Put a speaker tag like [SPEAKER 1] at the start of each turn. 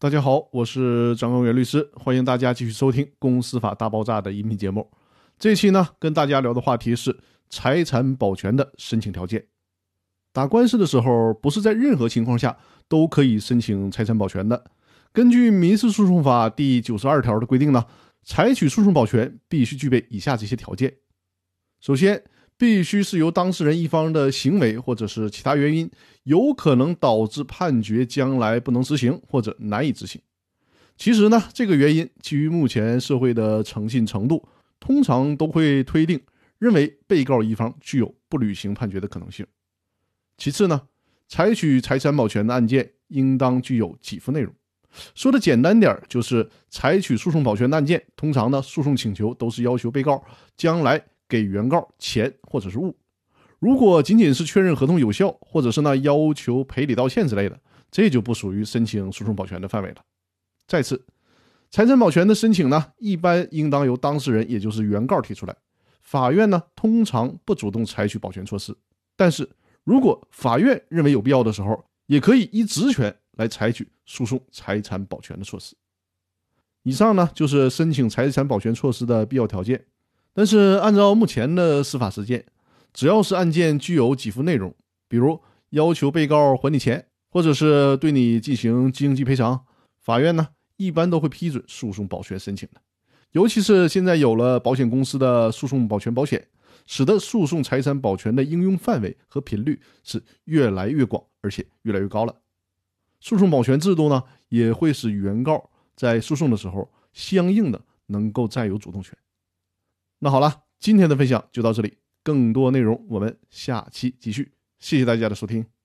[SPEAKER 1] 大家好，我是张根元律师，欢迎大家继续收听《公司法大爆炸》的音频节目。这期呢，跟大家聊的话题是财产保全的申请条件。打官司的时候，不是在任何情况下都可以申请财产保全的。根据《民事诉讼法》第九十二条的规定呢，采取诉讼保全必须具备以下这些条件：首先，必须是由当事人一方的行为或者是其他原因，有可能导致判决将来不能执行或者难以执行。其实呢，这个原因基于目前社会的诚信程度，通常都会推定认为被告一方具有不履行判决的可能性。其次呢，采取财产保全的案件应当具有给付内容。说的简单点就是采取诉讼保全的案件，通常呢，诉讼请求都是要求被告将来。给原告钱或者是物，如果仅仅是确认合同有效，或者是呢要求赔礼道歉之类的，这就不属于申请诉讼保全的范围了。再次，财产保全的申请呢，一般应当由当事人，也就是原告提出来。法院呢，通常不主动采取保全措施，但是如果法院认为有必要的时候，也可以依职权来采取诉讼财产保全的措施。以上呢，就是申请财产保全措施的必要条件。但是，按照目前的司法实践，只要是案件具有给付内容，比如要求被告还你钱，或者是对你进行经济赔偿，法院呢一般都会批准诉讼保全申请的。尤其是现在有了保险公司的诉讼保全保险，使得诉讼财产保全的应用范围和频率是越来越广，而且越来越高了。诉讼保全制度呢，也会使原告在诉讼的时候相应的能够占有主动权。那好了，今天的分享就到这里，更多内容我们下期继续。谢谢大家的收听。